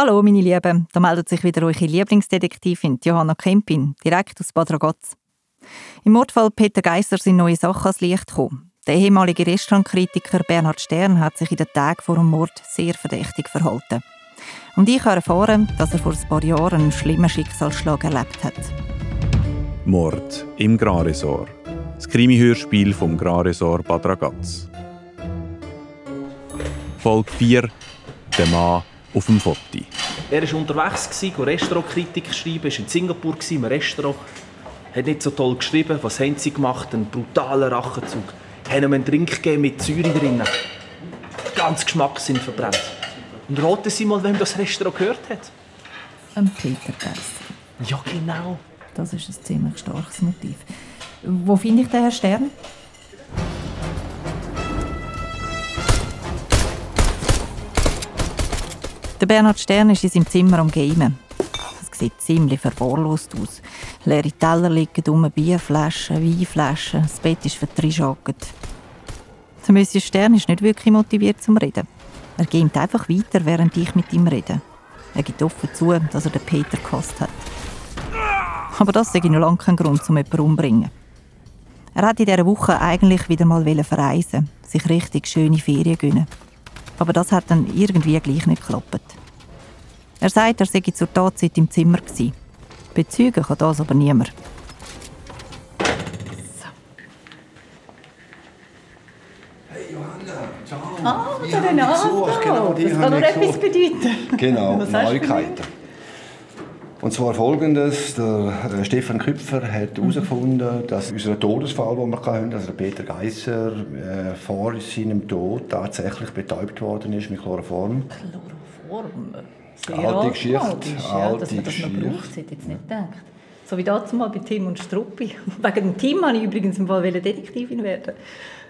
Hallo meine Lieben, da meldet sich wieder eure Lieblingsdetektivin Johanna Kempin, direkt aus Bad Ragaz. Im Mordfall Peter Geisser sind neue Sachen ans Licht gekommen. Der ehemalige Restaurantkritiker Bernhard Stern hat sich in den Tagen vor dem Mord sehr verdächtig verhalten. Und ich habe erfahren, dass er vor ein paar Jahren einen schlimmen Schicksalsschlag erlebt hat. Mord im Grand Das Krimi-Hörspiel vom Grand Bad Ragaz. Folge 4 Der Mann auf dem Foto. Er war unterwegs, Restaurantkritik schreiben, war in Singapur im Restaurant. Hat nicht so toll geschrieben. Was haben sie gemacht? Ein brutaler Rachenzug. Haben ihm einen Drink gegeben mit Säure drin. Ganz Geschmackssinn verbrannt. Und raten Sie mal, wem das Restaurant gehört hat. Ein Peter Geisser. Ja, genau. Das ist ein ziemlich starkes Motiv. Wo finde ich den Herrn Stern? Der Bernhard Stern ist in seinem Zimmer am Gamen. Es sieht ziemlich verwahrlost aus. Leere Teller liegen um, Bierflaschen, Weinflaschen, das Bett ist vertrischagert. Der Monsieur Stern ist nicht wirklich motiviert zum Reden. Er geht einfach weiter, während ich mit ihm rede. Er gibt offen zu, dass er den Peter gekostet hat. Aber das ist noch lange kein Grund, um jemanden umzubringen. Er hat in dieser Woche eigentlich wieder mal verreisen, sich richtig schöne Ferien gönnen. Aber das hat dann irgendwie gleich nicht geklappt. Er sagt, er sei zur Tatzeit im Zimmer gewesen. Bezeugen kann das aber niemand. Hey Johanna, ciao. Ah, der Renato. Genau, die das kann nur etwas bedeuten. Genau, Neuigkeiten. Und zwar folgendes: Der äh, Stefan Küpfer hat herausgefunden, dass unser Todesfall, den wir hatten, also Peter Geisser, äh, vor seinem Tod tatsächlich betäubt worden ist mit Chloroform. Chloroform? Sehr Alte Geschichte, altmodisch, ja, dass alte man das noch braucht, hätte ich jetzt nicht gedacht. So wie damals mal bei Tim und Struppi. Wegen dem Tim wollte ich übrigens im Fall Detektivin werden.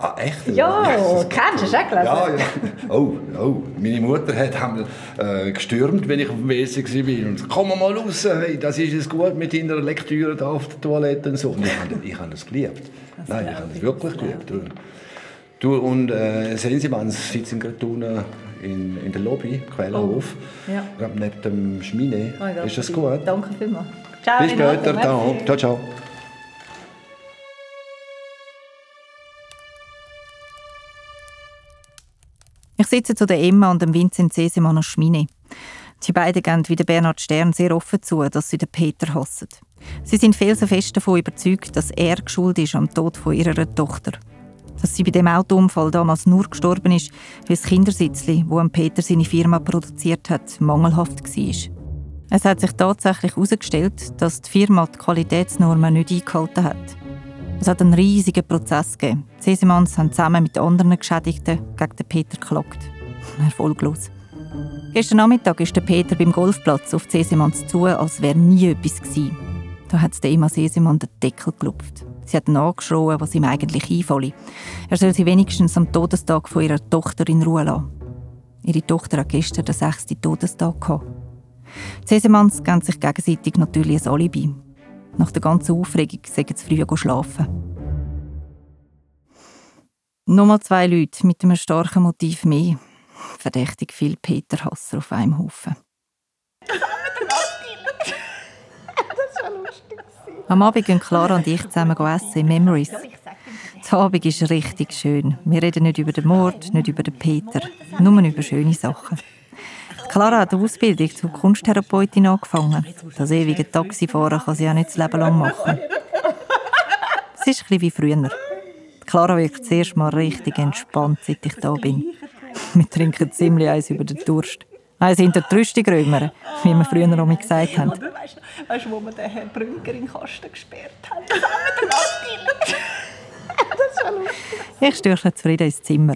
Ah, echt? Ja, das- kennst du, du auch gelesen? Ja, ja. Oh, oh. Meine Mutter hat haben, äh, gestürmt, wenn ich auf dem WC war. Und komm mal raus, hey, das ist es gut mit deiner Lektüre da auf der Toilette und so. Und ich habe ich habe das geliebt. Nein, ich habe es wirklich geliebt. Du, du und äh, sehen Sie, man sitzen gerade unten in, in der Lobby, Quellenhof, Oh, ja. neben dem Schmine. Oh, ist das gut? Danke vielmals. Ciao, Bis später. Ciao. merci. ciao, ciao. Ich sitze zu der Emma und dem Vincent Sesemann an Schmine. Die beiden geben wie der Bernhard Stern sehr offen zu, dass sie den Peter hassen. Sie sind felsenfest davon überzeugt, dass er schuld ist am Tod von ihrer Tochter. Dass sie bei dem Autounfall damals nur gestorben ist, weil das Kindersitzli, wo Peter seine Firma produziert hat, mangelhaft war. Es hat sich tatsächlich herausgestellt, dass die Firma die Qualitätsnormen nicht eingehalten hat. Es hat einen riesigen Prozess gegeben. Die Sesemanns haben zusammen mit anderen Geschädigten gegen den Peter geklagt. Erfolglos. Gestern Nachmittag ist der Peter beim Golfplatz auf die Sesemanns zu, als wäre nie etwas gewesen. Da hat der Emma Sesemann den Deckel gelupft. Sie hat nachgeschrien, was ihm eigentlich einfalle. Er soll sie wenigstens am Todestag von ihrer Tochter in Ruhe lassen. Ihre Tochter hat gestern den sechsten Todestag gehabt. Die Sesemanns geben sich gegenseitig natürlich ein Alibi. Nach der ganzen Aufregung sagen sie früh schlafen. Nochmal zwei Leute mit einem starken Motiv mehr. Verdächtig viel Peter Hasser auf einem Haufen. Am Abend gehen Clara und ich zusammen essen in Memories. Der Abend ist richtig schön. Wir reden nicht über den Mord, nicht über den Peter, nur über schöne Sachen. Clara hat eine Ausbildung zur Kunsttherapeutin angefangen. Das ewige Taxifahren kann sie ja nicht das Leben lang machen. Es ist ein bisschen wie früher. Clara wirkt zuerst mal richtig entspannt, seit ich da bin. Wir trinken ziemlich eins über den Durst. Eins hinter die Rüstung rümmern, wie wir früher noch mal gesagt haben. Oder weißt du, wo wir den Herrn Brünker in den Kasten gesperrt haben? Das war lustig. Ich stürche zufrieden ins Zimmer.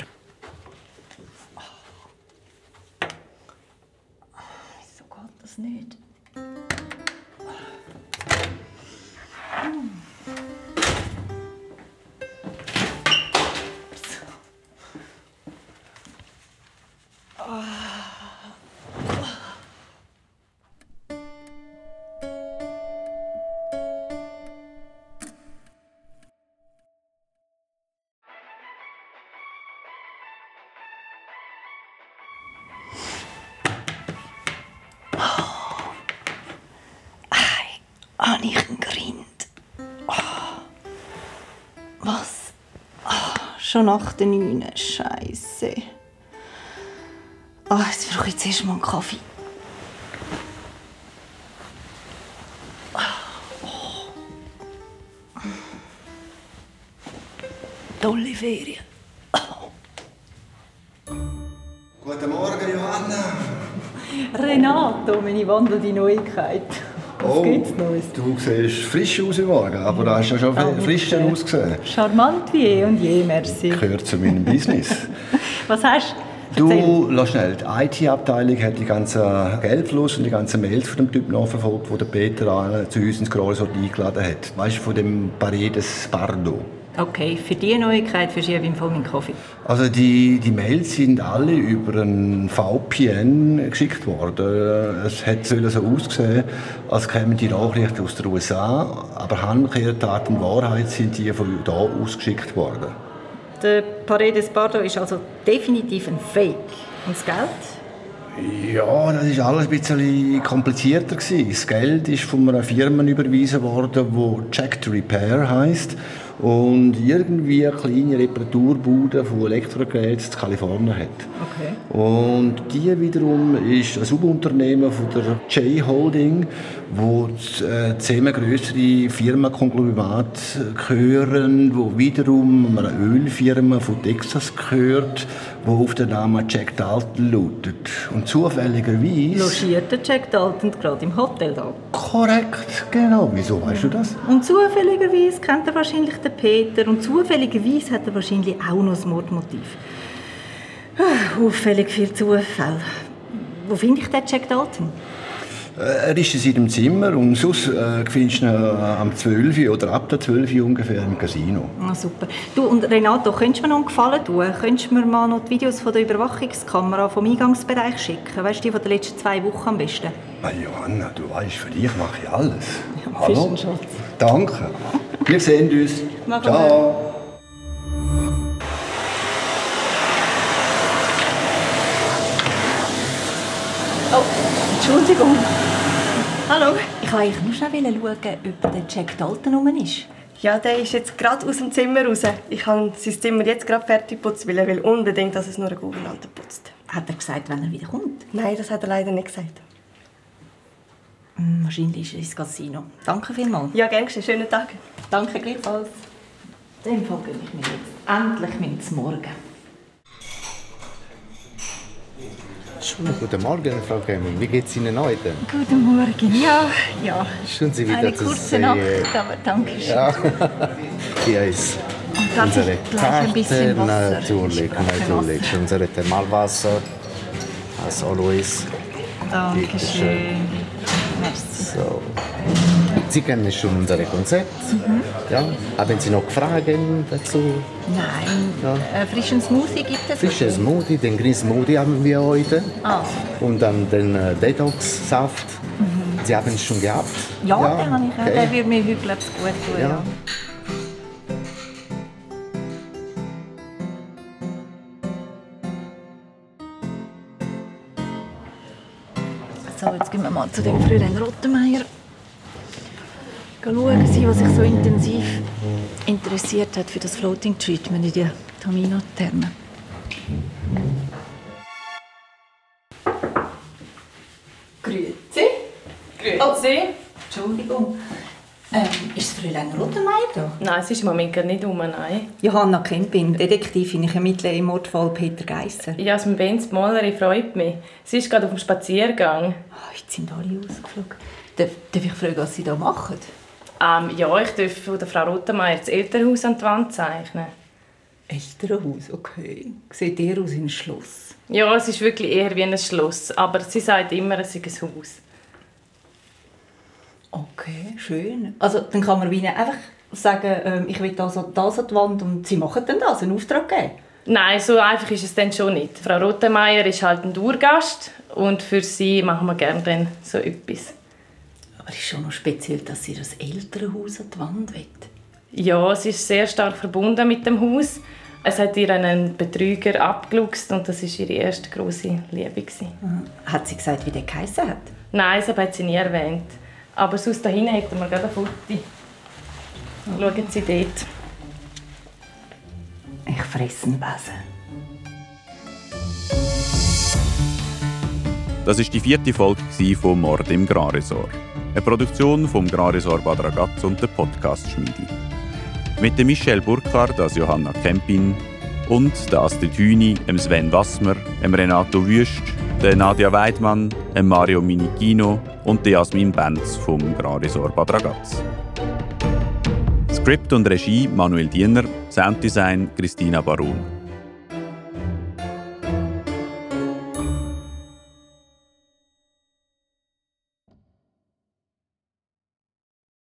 Schon nach der 9. Scheiße. Ah, jetzt brauche ich zuerst mal einen Kaffee. Oh. Tolle Ferien. Guten Morgen, Johanna. Renato, meine wandelnde Neuigkeit. Was Oh, gibt's Neues? Du siehst frisch aus im Morgen, aber da hast du ja schon Ah, frischer okay. ausgesehen. Charmant wie eh und je, merci. Gehört zu meinem Business. Was hast du? Du, lass schnell, die IT-Abteilung hat die ganzen Geldfluss und die ganzen Mails von dem Typ nachverfolgt, wo der Peter zu uns ins Grosort eingeladen hat. Weißt du, von dem Paredes Bardo. Okay, für diese Neuigkeit verschiebe ich meinen Kaffee. Also die, die Mails sind alle über ein VPN geschickt worden. Es hat so ausgesehen, als kämen die Nachrichten aus den USA, aber Handkehrtat und Wahrheit sind die von da ausgeschickt worden. Der Paredes Bardo ist also definitiv ein Fake. Und das Geld? Ja, das ist alles ein bisschen komplizierter gewesen. Das Geld ist von einer Firma überwiesen worden, wo Checked Repair heißt und irgendwie eine kleine Reparaturbude von Elektrogeräten in Kalifornien hat. Okay. Und die wiederum ist ein Subunternehmen von der J Holding, wo äh, zehn größere Firmenkonglomerat gehören, wo wiederum einer Ölfirma von Texas gehört, wo auf den Namen Jack Dalton lautet. Und zufälligerweise Logiert der Jack Dalton gerade im Hotel da. korrekt, genau. Wieso weißt du das? Und zufälligerweise kennt er wahrscheinlich den Peter und zufälligerweise hat er wahrscheinlich auch noch das Mordmotiv. Ah, Auffällig viel Zufall. Wo finde ich den Jack Dalton? Äh, Er ist in seinem Zimmer und sonst äh, findest du ihn äh, am 12 Uhr oder ab der 12 Uhr ungefähr im Casino. Ah, super. Du und Renato, könntest du mir noch einen Gefallen tun? Könntest du mir mal noch die Videos von der Überwachungskamera vom Eingangsbereich schicken? Weißt du, die von den letzten zwei Wochen am besten? Ah, Johanna, du weißt, für dich mache ich alles. ein Schatz. Danke. Wir sehen uns. Machen Ciao. Oh, Entschuldigung. Hallo. Ich wollte eigentlich nur schnell schauen, ob der Jack Dalton rum ist. Ja, der ist jetzt gerade aus dem Zimmer raus. Ich habe sein Zimmer jetzt gerade fertig geputzt, weil er will unbedingt, dass es nur ein Gouvernante putzt. Hat er gesagt, wenn er wieder kommt? Nein, das hat er leider nicht gesagt. Hm, wahrscheinlich ist er ins Casino. Danke vielmals. Ja, gern geschehen. Schönen Tag. Danke gleichfalls. Fall gönne ich mir jetzt endlich meinen Morgen. Schönen guten Morgen, Frau Kemmel. Wie geht's Ihnen heute? Guten Morgen. Ja, ja. Schön, Sie wieder Eine zu kurze sehen. Nacht, aber danke schön. Hier ist Und darf unsere ich gleich ein bisschen Karte. Wasser? Natürlich, natürlich. Wasser. Unsere Thermalwasser. As always. Danke Bitte schön. schön. Merci. So. Sie kennen schon unser Konzept. Mhm. Ja. Haben Sie noch Fragen dazu? Nein, Ja. äh, frischen Smoothie gibt es? Frische Smoothie, den Green Smoothie haben wir heute. Ah, Und dann den äh, Detox-Saft. Sie haben es schon gehabt? Mhm. ja, den habe ich okay. Der würde mir heute glaub ich, gut tun. Ja. Ja. So, jetzt gehen wir mal zu dem Fräulein Rottenmeier. Schauen Sie, was sich so intensiv interessiert hat für das Floating Treatment in der Tamina-Therme. Grüezi. Grüezi. Entschuldigung. Ähm, ist das Fräulein Rottenmeier da? Nein, es ist im Moment gar nicht um, nein. Johanna Kempin, Detektivin. Ich ermittle im Mordfall Peter Geisser. Jasmin Benz, die Malerin, freut mich. Sie ist gerade auf dem Spaziergang. Oh, jetzt sind alle ausgeflogen. Darf, darf ich fragen, was Sie da machen? Ähm, ja, ich darf von der Frau Rottenmeier das Elternhaus an die Wand zeichnen. Elternhaus, okay. Sieht ihr aus wie ein Schloss? Ja, es ist wirklich eher wie ein Schloss, aber sie sagt immer, es ist ein Haus. Okay, schön. Also dann kann man ihnen einfach sagen, ähm, ich will das das an die Wand und sie machen dann das, einen Auftrag geben. Nein, so einfach ist es dann schon nicht. Frau Rottenmeier ist halt ein Dauergast und für sie machen wir gerne dann so etwas. Aber es ist schon noch speziell, dass sie das Elternhaus an die Wand will. Ja, sie ist sehr stark verbunden mit dem Haus. Es hat ihr einen Betrüger abgeluchst und das ist ihre erste große Liebe. gewesen. Hat sie gesagt, wie der geheissen hat? Nein, das hat sie nie erwähnt. Aber sonst da hinten hätten wir gerade ein Foto. Schauen Sie dort. Ich fresse einen Besen. Das ist die vierte Folge von Mord im Graresor. Eine Produktion vom Graresor Bad Ragaz und der Podcast Schmiedi. Mit dem Michel Burkhardt als Johanna Kempin und der Astrid Hüni, dem Sven Wassmer, dem Renato Wüst, der Nadia Weidmann, dem Mario Minichino und der Jasmin Benz vom Graresor Bad Ragaz. Skript und Regie Manuel Diener, Sounddesign Christina Baron.